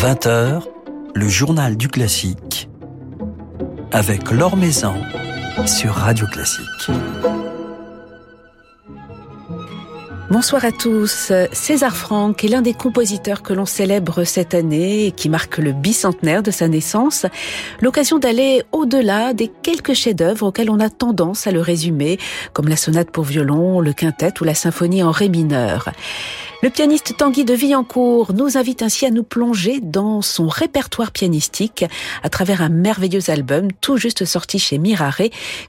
20h, le journal du classique avec Laure Maison sur Radio Classique. Bonsoir à tous. César Franck est l'un des compositeurs que l'on célèbre cette année et qui marque le bicentenaire de sa naissance. L'occasion d'aller au-delà des quelques chefs-d'œuvre auxquels on a tendance à le résumer, comme la sonate pour violon, le quintet ou la symphonie en ré mineur. Le pianiste Tanguy de Villancourt nous invite ainsi à nous plonger dans son répertoire pianistique à travers un merveilleux album tout juste sorti chez Mirare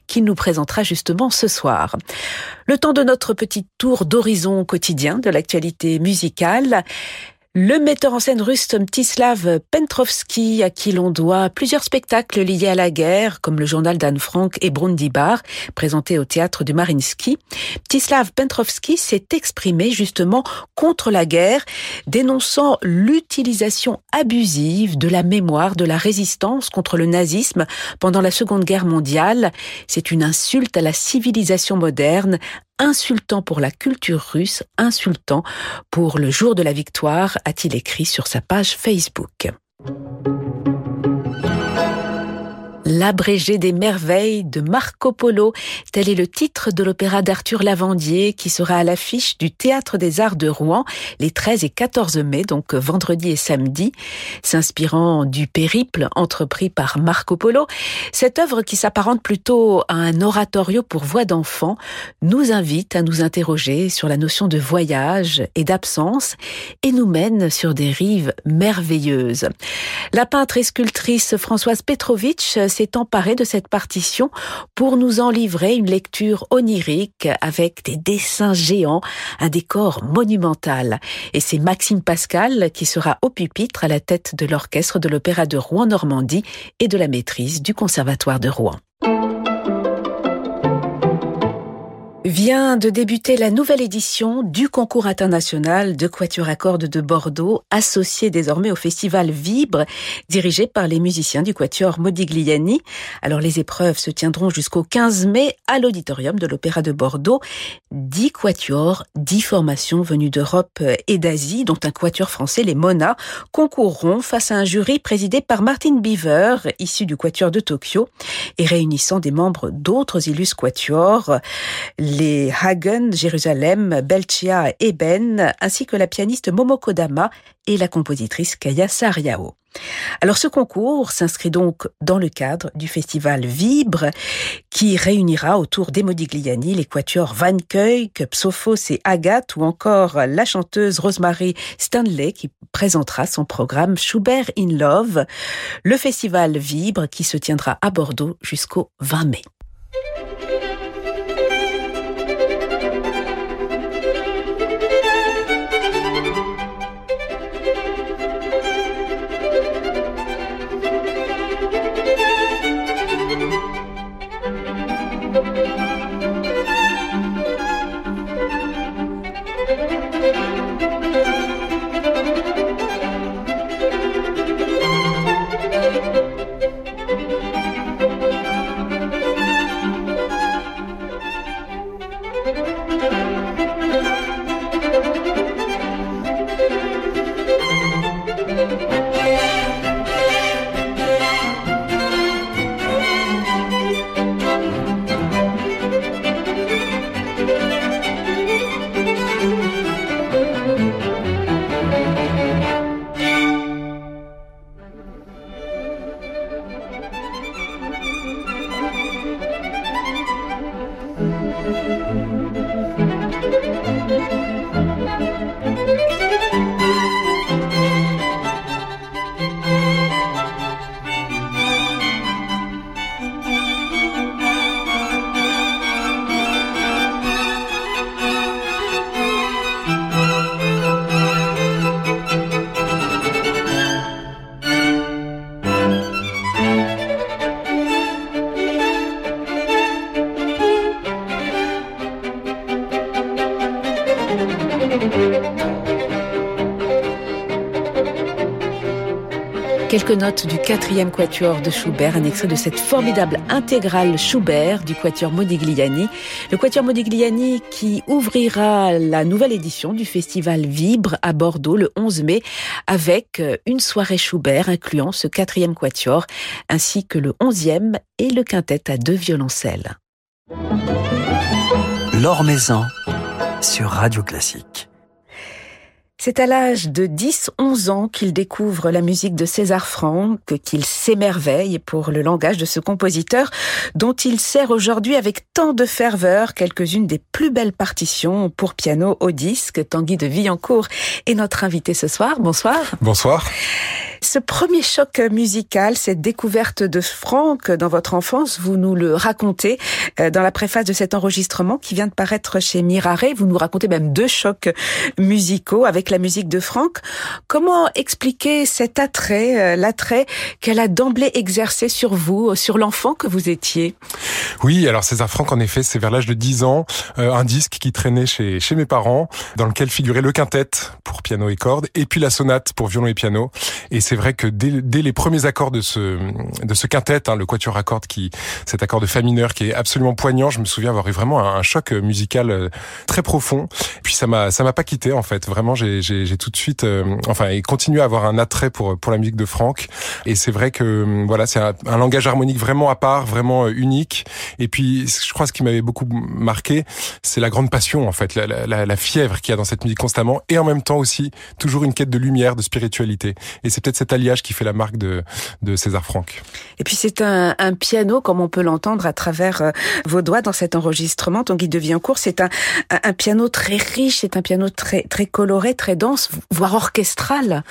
qu'il nous présentera justement ce soir. Le temps de notre petit tour d'horizon quotidien de l'actualité musicale. Le metteur en scène russe Mstislav Pentrovsky, à qui l'on doit plusieurs spectacles liés à la guerre, comme le journal d'Anne Frank et Brundibar, présenté au théâtre du Marinsky. Mstislav Pentrovsky s'est exprimé justement contre la guerre, dénonçant l'utilisation abusive de la mémoire de la résistance contre le nazisme pendant la Seconde Guerre mondiale. C'est une insulte à la civilisation moderne, insultant pour la culture russe, insultant pour le jour de la victoire, a-t-il écrit sur sa page Facebook. L'abrégé des merveilles de Marco Polo, tel est le titre de l'opéra d'Arthur Lavandier qui sera à l'affiche du Théâtre des Arts de Rouen les 13 et 14 mai, donc vendredi et samedi. S'inspirant du périple entrepris par Marco Polo, cette œuvre qui s'apparente plutôt à un oratorio pour voix d'enfant nous invite à nous interroger sur la notion de voyage et d'absence et nous mène sur des rives merveilleuses. La peintre et sculptrice Françoise Petrovitch emparé de cette partition pour nous en livrer une lecture onirique avec des dessins géants, un décor monumental. Et c'est Maxime Pascal qui sera au pupitre à la tête de l'orchestre de l'Opéra de Rouen-Normandie et de la maîtrise du Conservatoire de Rouen. Vient de débuter la nouvelle édition du concours international de Quatuor à cordes de Bordeaux, associé désormais au festival Vibre, dirigé par les musiciens du Quatuor Modigliani. Alors les épreuves se tiendront jusqu'au 15 mai à l'auditorium de l'Opéra de Bordeaux. Dix quatuors, dix formations venues d'Europe et d'Asie, dont un quatuor français, les Mona, concourront face à un jury présidé par Martin Beaver, issu du Quatuor de Tokyo, et réunissant des membres d'autres illustres quatuors les Hagen, Jérusalem, Belchia et Eben, ainsi que la pianiste Momoko Dama et la compositrice Kaya Sariao. Alors ce concours s'inscrit donc dans le cadre du festival Vibre qui réunira autour des Modigliani les quatuors Van Keuck, Psophos et Agathe ou encore la chanteuse Rosemary Stanley qui présentera son programme Schubert in Love, le festival Vibre qui se tiendra à Bordeaux jusqu'au 20 mai. Quelques notes du quatrième quatuor de Schubert, un extrait de cette formidable intégrale Schubert du quatuor Modigliani. Le quatuor Modigliani qui ouvrira la nouvelle édition du festival Vibre à Bordeaux le 11 mai avec euh, une soirée Schubert incluant ce quatrième quatuor ainsi que le onzième et le quintet à deux violoncelles. L'or sur Radio Classique. C'est à l'âge de 10-11 ans qu'il découvre la musique de César Franck, qu'il s'émerveille pour le langage de ce compositeur dont il sert aujourd'hui avec tant de ferveur quelques-unes des plus belles partitions pour piano au disque. Tanguy de Villancourt est notre invité ce soir. Bonsoir. Bonsoir. Ce premier choc musical, cette découverte de Franck dans votre enfance, vous nous le racontez euh, dans la préface de cet enregistrement qui vient de paraître chez Mirare. Vous nous racontez même deux chocs musicaux avec la musique de Franck. Comment expliquer cet attrait, euh, l'attrait qu'elle a d'emblée exercé sur vous, sur l'enfant que vous étiez? Oui, alors César Franck, en effet, c'est vers l'âge de 10 ans, euh, un disque qui traînait chez, chez mes parents, dans lequel figurait le quintet pour piano et cordes, et puis la sonate pour violon et piano. Et c'est vrai que dès, dès, les premiers accords de ce de ce quintet, hein, le quatuor à cordes, qui cet accord de fa mineur qui est absolument poignant, je me souviens avoir eu vraiment un, choc musical euh, très profond. Puis ça m'a ça m'a pas quitté en fait. Vraiment, j'ai tout de suite, euh, enfin, et continué à avoir un attrait pour pour la musique de Franck. Et c'est vrai que euh, voilà, c'est un, un, langage harmonique vraiment à part, vraiment unique. Et puis, je crois ce qui m'avait beaucoup marqué, c'est la grande passion en fait, la, la, la fièvre qu'il y a dans cette musique constamment, et en même temps aussi toujours une quête de lumière, de spiritualité. Et c'est peut-être cet alliage qui fait la marque de, César Franck. Et puis c'est un, un, piano, comme on peut l'entendre à travers euh, vos doigts dans cet enregistrement, ton guide de vie en cours, c'est un, un, piano très riche, c'est un piano très, très coloré, très dense, voire orchestral.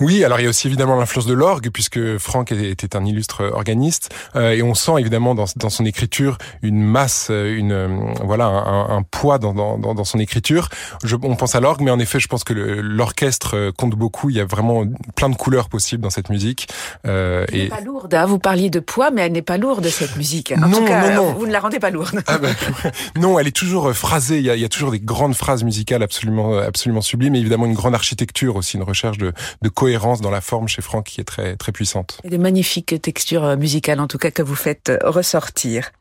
Oui, alors il y a aussi évidemment l'influence de l'orgue, puisque Franck était un illustre organiste, euh, et on sent évidemment dans, dans, son écriture une masse, une euh, voilà un, un poids dans, dans, dans, son écriture. Je, on pense à l'orgue, mais en effet, je pense que l'orchestre compte beaucoup. Il y a vraiment plein de couleurs possibles dans cette musique. Euh, elle et... n'est pas lourde. Hein. Vous parliez de poids, mais elle n'est pas lourde cette musique. En non, tout cas, non, non. vous ne la rendez pas lourde. Ah ben, non, elle est toujours phrasée. Il y, a, il y, a, toujours des grandes phrases musicales absolument, absolument sublimes. Et évidemment, une grande architecture aussi, une recherche de, de cohérence dans la forme chez Franck qui est très, très puissante. Et des magnifiques textures musicales, en tout cas, que vous faites ressortir.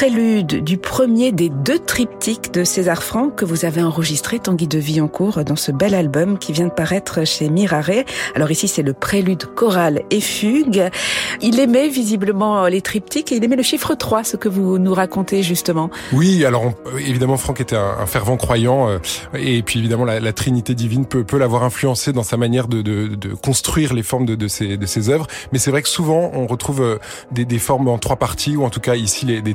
Prélude du premier des deux triptyques de César Franck que vous avez enregistré, Tanguy de Villancourt, dans ce bel album qui vient de paraître chez Mirare. Alors ici, c'est le prélude choral et fugue. Il aimait visiblement les triptyques et il aimait le chiffre 3, ce que vous nous racontez justement. Oui, alors évidemment, Franck était un, fervent croyant euh, et puis évidemment, la, Trinité divine peut, l'avoir influencé dans sa manière de, construire les formes de, ses, œuvres. Mais c'est vrai que souvent, on retrouve euh, des, formes en trois parties ou en tout cas ici les, des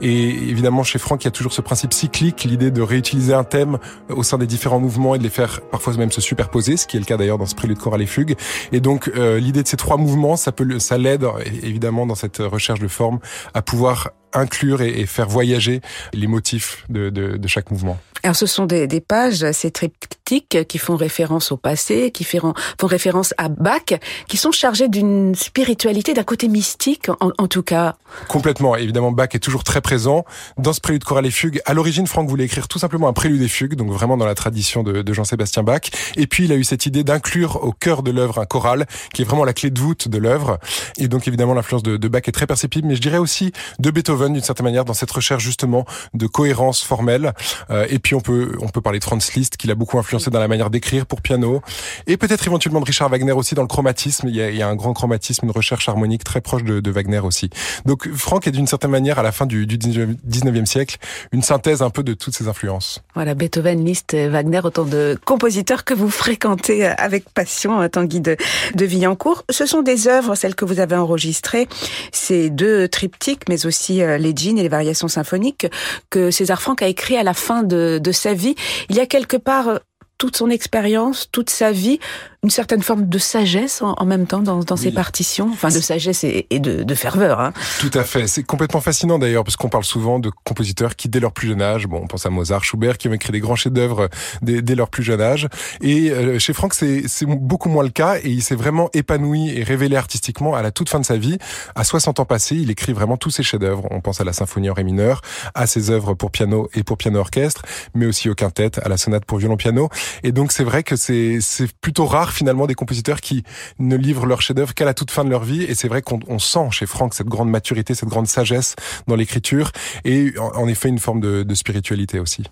Et évidemment, chez Franck, il y a toujours ce principe cyclique, l'idée de réutiliser un thème au sein des différents mouvements et de les faire parfois même se superposer, ce qui est le cas d'ailleurs dans ce prélude choral et fugue. Et donc, euh, l'idée de ces trois mouvements, ça peut, ça l'aide évidemment dans cette recherche de forme à pouvoir inclure et, faire voyager les motifs de, de, de chaque mouvement. Alors ce sont des, des pages, ces triptyques qui font référence au passé, qui font, font référence à Bach, qui sont chargés d'une spiritualité, d'un côté mystique en, en, tout cas. Complètement, évidemment Bach est toujours très présent dans ce prélude choral et fugue. À l'origine, Franck voulait écrire tout simplement un prélude et fugue, donc vraiment dans la tradition de, de Jean-Sébastien Bach. Et puis il a eu cette idée d'inclure au cœur de l'œuvre un choral, qui est vraiment la clé de voûte de l'œuvre. Et donc évidemment l'influence de, de Bach est très perceptible, mais je dirais aussi de Beethoven d'une certaine manière dans cette recherche justement de cohérence formelle. Euh, et puis on peut on peut parler de Franz Liszt qui l'a beaucoup influencé dans la manière d'écrire pour piano et peut-être éventuellement de Richard Wagner aussi dans le chromatisme. Il y a, il y a un grand chromatisme, une recherche harmonique très proche de, de Wagner aussi. Donc Franck est d'une certaine manière à la fin du, du 19e siècle une synthèse un peu de toutes ces influences. Voilà Beethoven, Liszt, Wagner, autant de compositeurs que vous fréquentez avec passion, Tanguy de, de Villancourt. Ce sont des œuvres, celles que vous avez enregistrées, ces deux triptyques, mais aussi euh, les et les variations symphoniques que César Franck a écrit à la fin de, de sa vie. Il y a quelque part toute son expérience, toute sa vie, une certaine forme de sagesse en, même temps dans, dans ses partitions, enfin de sagesse et, de, de, ferveur. Hein. Tout à fait, c'est complètement fascinant d'ailleurs parce qu'on parle souvent de compositeurs qui dès leur plus jeune âge, bon on pense à Mozart, Schubert qui ont écrit des grands chefs-d'œuvre dès, dès, leur plus jeune âge, et euh, chez Franck c'est beaucoup moins le cas et il s'est vraiment épanoui et révélé artistiquement à la toute fin de sa vie. À 60 ans passés, il écrit vraiment tous ses chefs-d'œuvre. On pense à la symphonie en ré mineur, à ses œuvres pour piano et pour piano orchestre, mais aussi au quintet, à la sonate pour violon piano. Et donc c'est vrai que c'est plutôt rare finalement des compositeurs qui ne livrent leur chef-d'œuvre qu'à la toute fin de leur vie. Et c'est vrai qu'on sent chez Franck cette grande maturité, cette grande sagesse dans l'écriture et en, effet une forme de, de, spiritualité aussi.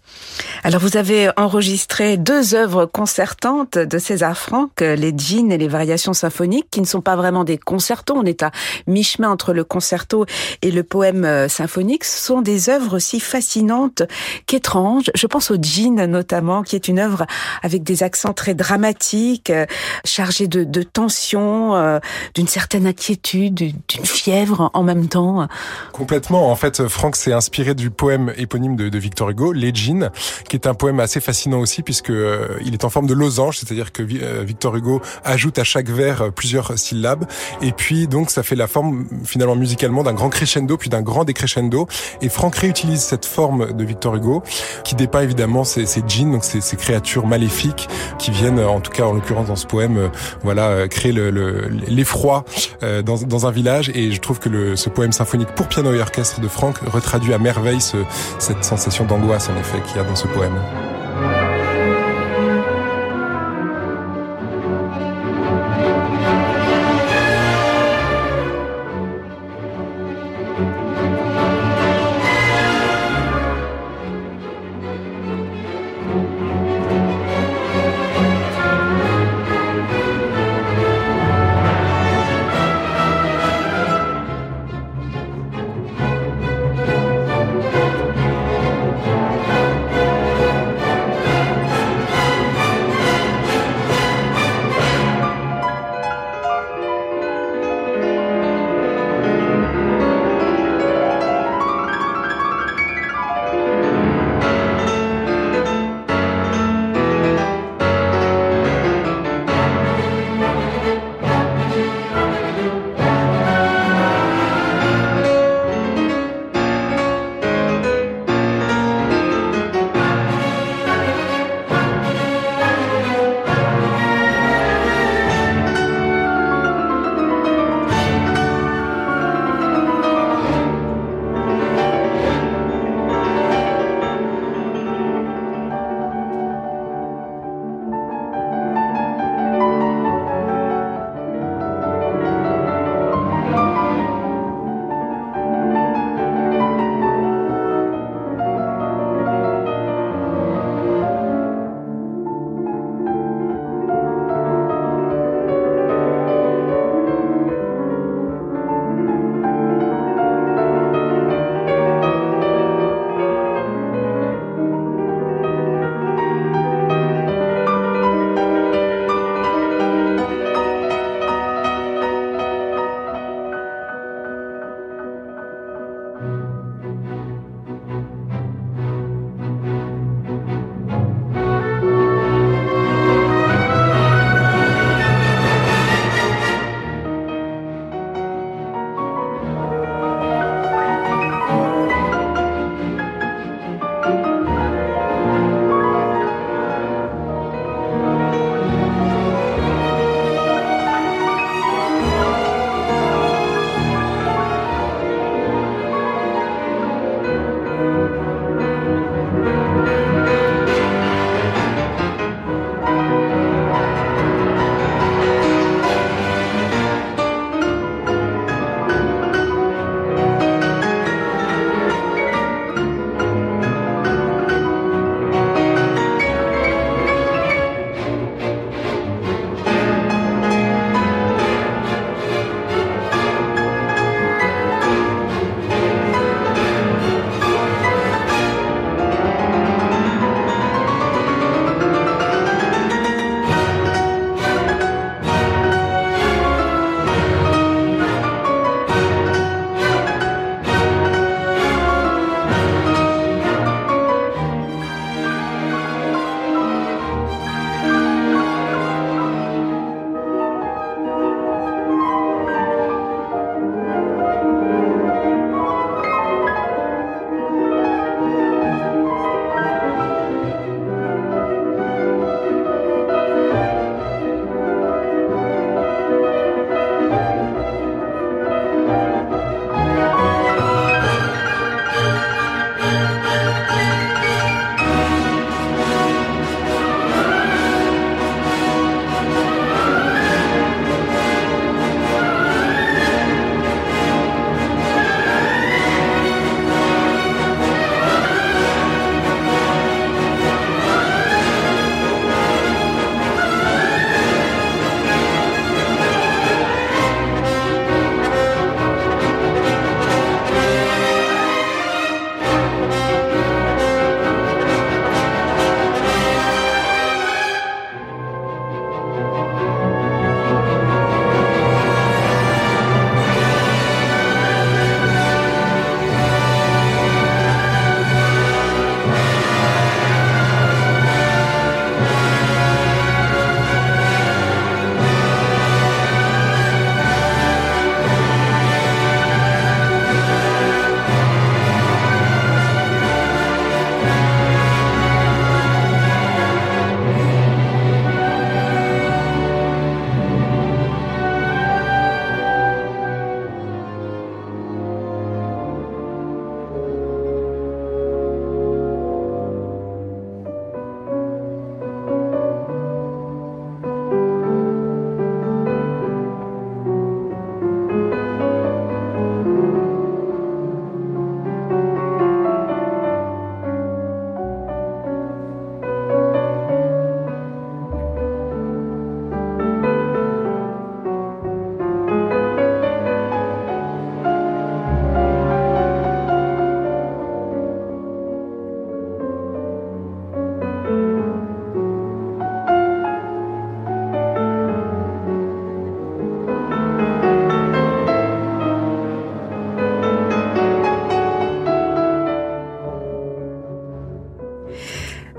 Alors vous avez enregistré deux œuvres concertantes de César Franck, les Jeans et les variations symphoniques, qui ne sont pas vraiment des concertos. On est à mi-chemin entre le concerto et le poème euh, symphonique. Ce sont des œuvres aussi fascinantes qu'étranges. Je pense au Jean notamment, qui est une œuvre avec des accents très dramatiques, euh, chargés de, tension, euh, d'une certaine inquiétude, d'une fièvre en même temps. Complètement. En fait, Franck s'est inspiré du poème éponyme de, Victor Hugo, Les Jeans, qui est un poème assez fascinant aussi puisque euh, il est en forme de losange, c'est-à-dire que Victor Hugo ajoute à chaque vers plusieurs syllabes et puis donc ça fait la forme finalement musicalement d'un grand crescendo puis d'un grand décrescendo et Franck réutilise cette forme de Victor Hugo qui dépeint évidemment ces, ces djinns, donc ces, ces créatures maléfiques qui viennent, en tout cas en l'occurrence dans ce poème, euh, voilà, euh, créer l'effroi le, dans, dans, un village. Et je trouve que le, ce poème symphonique pour piano et orchestre de Franck retraduit à merveille ce, cette sensation d'angoisse en effet qu'il y a dans ce poème.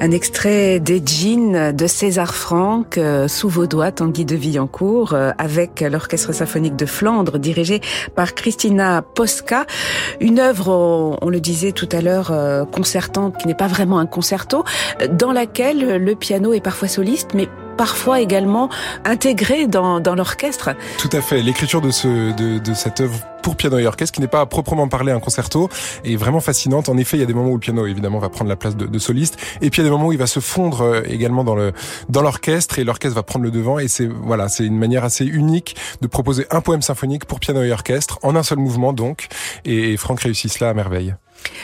Un extrait des jeans de César Franck euh, sous vos doigts, Tanguy de Villancourt, euh, avec l'Orchestre symphonique de Flandre, dirigé par Christina Posca. Une œuvre, on le disait tout à l'heure, euh, concertante, qui n'est pas vraiment un concerto, dans laquelle le piano est parfois soliste, mais parfois également intégré dans, dans l'orchestre. Tout à fait. L'écriture de, ce, de, de cette œuvre pour piano et orchestre, qui n'est pas à proprement parler un concerto, est vraiment fascinante. En effet, il y a des moments où le piano, évidemment, va prendre la place de, soliste, et puis il y a des moments où il va se fondre euh, également dans dans l'orchestre, et l'orchestre va prendre le devant. Et c'est voilà, c'est une manière assez unique de proposer un poème symphonique pour piano et orchestre en un seul mouvement, donc. Et Franck réussit cela à merveille.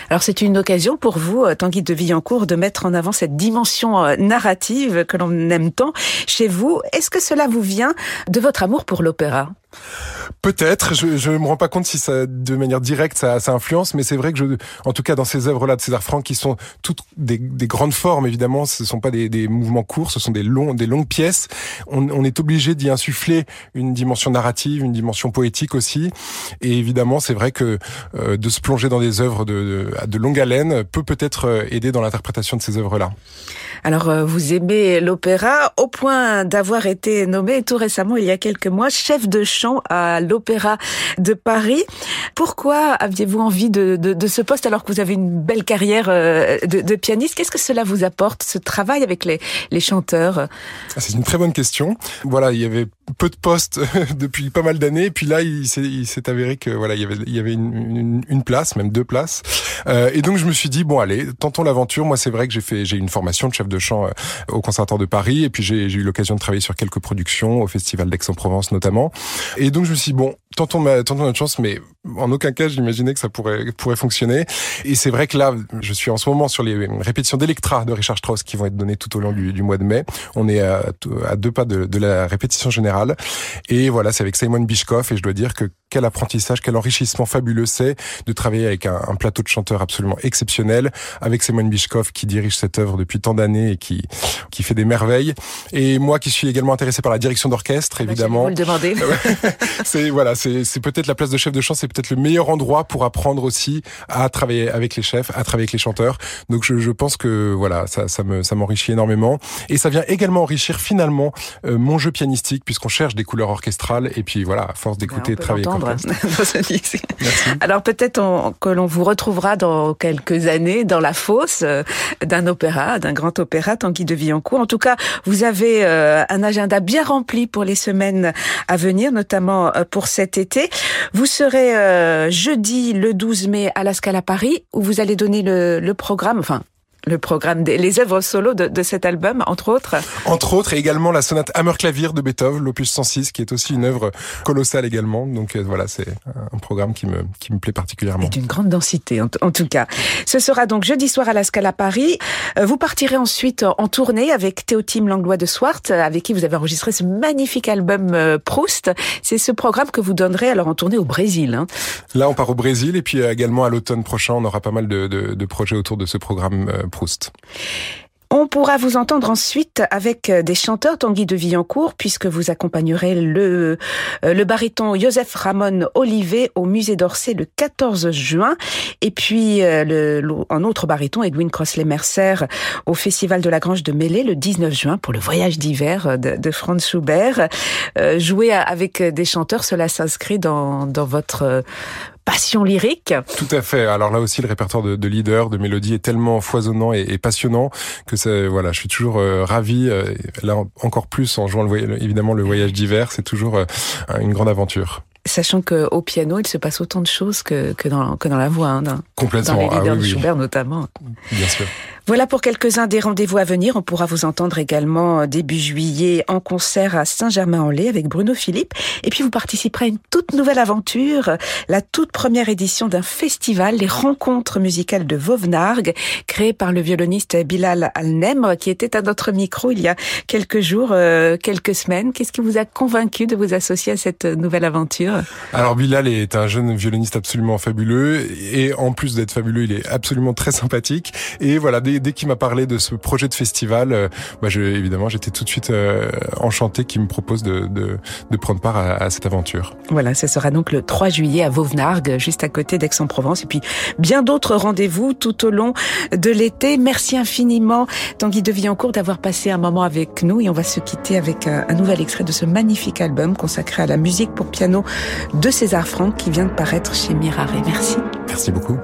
Alors c'est une occasion pour vous, euh, Tanguy de Villancourt, de mettre en avant cette dimension euh, narrative que l'on aime tant chez vous. Est-ce que cela vous vient de votre amour pour l'opéra? Peut-être, je, je me rends pas compte si ça, de manière directe, ça, ça influence, mais c'est vrai que je, en tout cas dans ces œuvres-là de César Franck, qui sont toutes des, des, grandes formes, évidemment, ce sont pas des, des, mouvements courts, ce sont des longs, des longues pièces. On, on est obligé d'y insuffler une dimension narrative, une dimension poétique aussi, et évidemment, c'est vrai que euh, de se plonger dans des œuvres de, de, de longue haleine peut peut-être euh, aider dans l'interprétation de ces œuvres-là. Alors, euh, vous aimez l'opéra au point d'avoir été nommé tout récemment, il y a quelques mois, chef de chant à l'Opéra de Paris. Pourquoi aviez-vous envie de, de, de, ce poste alors que vous avez une belle carrière euh, de, de pianiste? Qu'est-ce que cela vous apporte, ce travail avec les, les chanteurs? Ah, C'est une très bonne question. Voilà, il y avait peu de postes depuis pas mal d'années, puis là, il s'est avéré que voilà, il y avait, il y avait une, une, une place, même deux places. Euh, et donc, je me suis dit, bon, allez, tentons l'aventure. Moi, c'est vrai que j'ai fait, j'ai une formation de chef de chant euh, au Conservatoire de Paris, et puis j'ai eu l'occasion de travailler sur quelques productions, au Festival d'Aix-en-Provence notamment. Et donc, je me suis dit, bon, tentons, ma, tentons notre chance, mais en aucun cas, j'imaginais que ça pourrait, pourrait fonctionner. Et c'est vrai que là, je suis en ce moment sur les répétitions d'Electra de Richard Strauss qui vont être données tout au long du, du mois de mai. On est à, à deux pas de, de, la répétition générale. Et voilà, c'est avec Simon Bishkoff et je dois dire que quel apprentissage, quel enrichissement fabuleux c'est de travailler avec un, un, plateau de chanteurs absolument exceptionnel, avec Simon Bishkoff qui dirige cette œuvre depuis tant d'années et qui, qui fait des merveilles. Et moi qui suis également intéressé par la direction d'orchestre, bah, évidemment. Vous le demandez. c'est voilà, c'est peut-être la place de chef de chant, c'est peut-être le meilleur endroit pour apprendre aussi à travailler avec les chefs, à travailler avec les chanteurs. Donc je, je pense que voilà, ça, ça me ça m'enrichit énormément et ça vient également enrichir finalement euh, mon jeu pianistique puisqu'on cherche des couleurs orchestrales et puis voilà, à force d'écouter et de travailler. Alors peut-être que l'on vous retrouvera dans quelques années dans la fosse euh, d'un opéra, d'un grand opéra, Tanguy de Villancourt. En tout cas, vous avez euh, un agenda bien rempli pour les semaines à venir, notamment pour cet été. Vous serez euh, jeudi le 12 mai à la Scala Paris où vous allez donner le, le programme, enfin le programme des les œuvres solo de, de, cet album, entre autres. Entre autres, et également la sonate Hammer Clavier de Beethoven, l'opus 106, qui est aussi une œuvre colossale également. Donc euh, voilà, c'est un programme qui me qui me plaît particulièrement. Et d'une grande densité, en, en, tout cas. Ce sera donc jeudi soir à la Scala Paris. Euh, vous partirez ensuite en tournée avec Théotime Langlois de Swart, avec qui vous avez enregistré ce magnifique album euh, Proust. C'est ce programme que vous donnerez alors en tournée au Brésil. Hein. Là, on part au Brésil et puis également à l'automne prochain, on aura pas mal de, de, de projets autour de ce programme On pourra vous entendre ensuite avec des chanteurs Tanguy de Villancourt puisque vous accompagnerez le, euh, le baryton Joseph Ramon Olivet au musée d'Orsay le 14 juin et puis euh, le, un autre baryton Edwin Crossley-Mercer au festival de la Grange de Mêlée le 19 juin pour le voyage d'hiver de, Franz Schubert. Euh, jouer avec des chanteurs, cela s'inscrit dans votre passion lyrique. Tout à fait. Alors là aussi, le répertoire de, de leader, de mélodie est tellement foisonnant et, et passionnant que c'est voilà, je suis toujours euh, ravi. Euh, là, encore plus en jouant le, évidemment le voyage d'hiver, c'est toujours euh, une grande aventure. Sachant qu'au piano, il se passe autant de choses que, que, dans, que dans la voix. Hein, dans, Complètement. Dans les leaders ah, oui, de oui. Schubert notamment. Bien sûr. Voilà pour quelques-uns des rendez-vous à venir. On pourra vous entendre également début juillet en concert à Saint-Germain-en-Laye avec Bruno Philippe. Et puis vous participerez à une toute nouvelle aventure, la toute première édition d'un festival, les rencontres musicales de Vauvenargues, créé par le violoniste Bilal Alnem, qui était à notre micro il y a quelques jours, euh, quelques semaines. Qu'est-ce qui vous a convaincu de vous associer à cette nouvelle aventure? Alors Bilal est un jeune violoniste absolument fabuleux et en plus d'être fabuleux, il est absolument très sympathique. Et voilà, dès, dès qu'il m'a parlé de ce projet de festival, bah, je, évidemment, j'étais tout de suite enchanté qu'il me propose de, de, de prendre part à, à, cette aventure. Voilà, ce sera donc le 3 juillet à Vauvenargues, juste à côté d'Aix-en-Provence, et puis bien d'autres rendez-vous tout au long de l'été. Merci infiniment, Tanguy de Villancourt, d'avoir passé un moment avec nous, et on va se quitter avec un, un nouvel extrait de ce magnifique album consacré à la musique pour piano de César Franck qui vient de paraître chez Mirare. Merci. Merci beaucoup.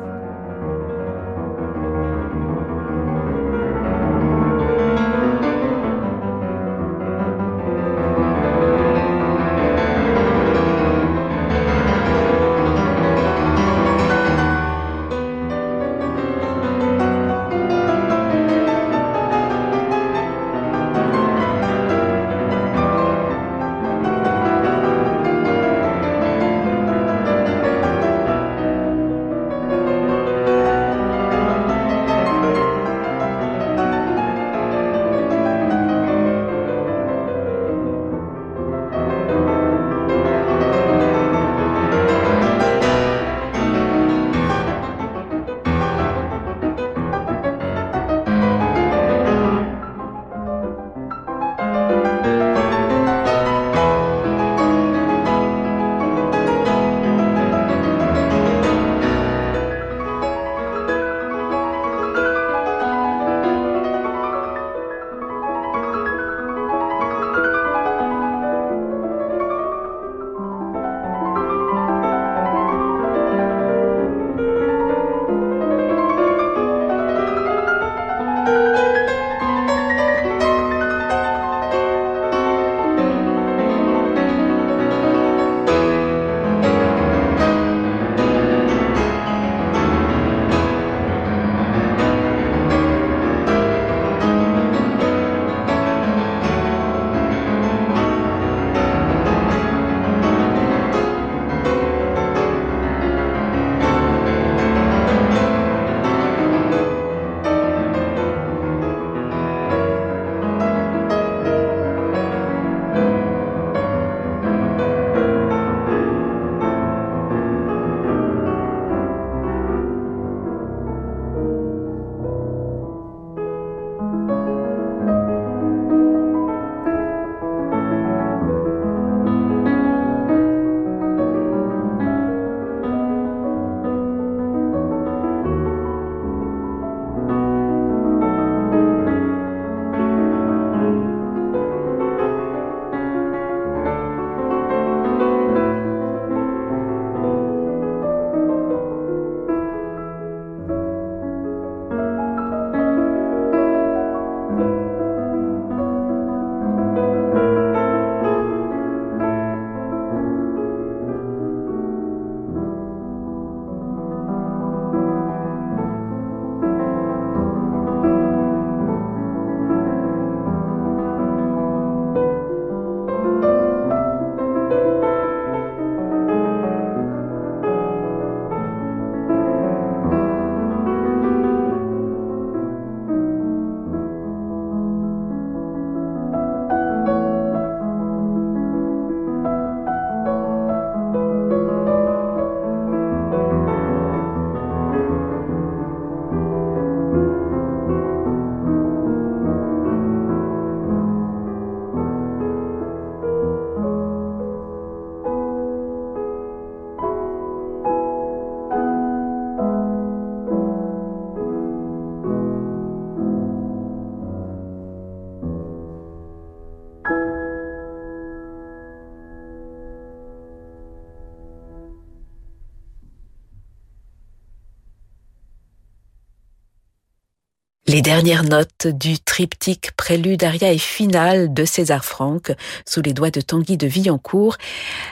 Les dernières notes du triptyque prélude, aria et finale de César Franck sous les doigts de Tanguy de Villancourt.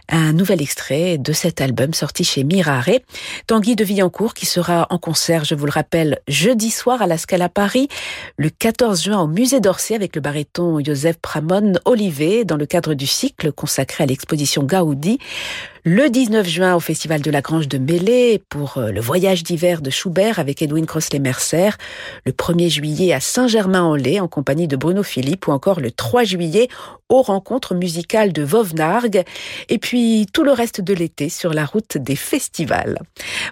Un nouvel extrait de cet album sorti chez Mirare. Tanguy de Villancourt qui sera en concert, je vous le rappelle, jeudi soir à la Scala Paris, le 14 juin au musée d'Orsay avec le baryton Joseph Pramon Olivet dans le cadre du cycle consacré à l'exposition Gaudi. Le 19 juin au Festival de la Grange de Mêlée pour euh, le voyage d'hiver de Schubert avec Edwin Crossley-Mercer. Le 1er juillet à Saint-Germain-en-Laye en compagnie de Bruno Philippe ou encore le 3 juillet aux rencontres musicales de Vauvenargues et puis tout le reste de l'été sur la route des festivals.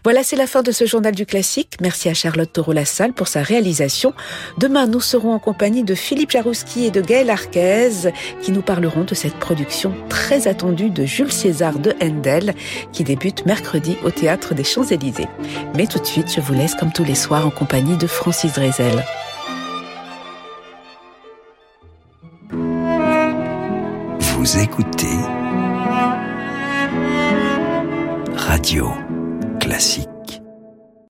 Voilà, c'est la fin de ce journal du classique. Merci à Charlotte Taureau-Lassalle pour sa réalisation. Demain, nous serons en compagnie de Philippe Jarouski et de Gaël Arquez qui nous parleront de cette production très attendue de Jules César de Qui débute mercredi au théâtre des Champs-Élysées. Mais tout de suite, je vous laisse comme tous les soirs en compagnie de Francis Drezel. Vous écoutez Radio Classique.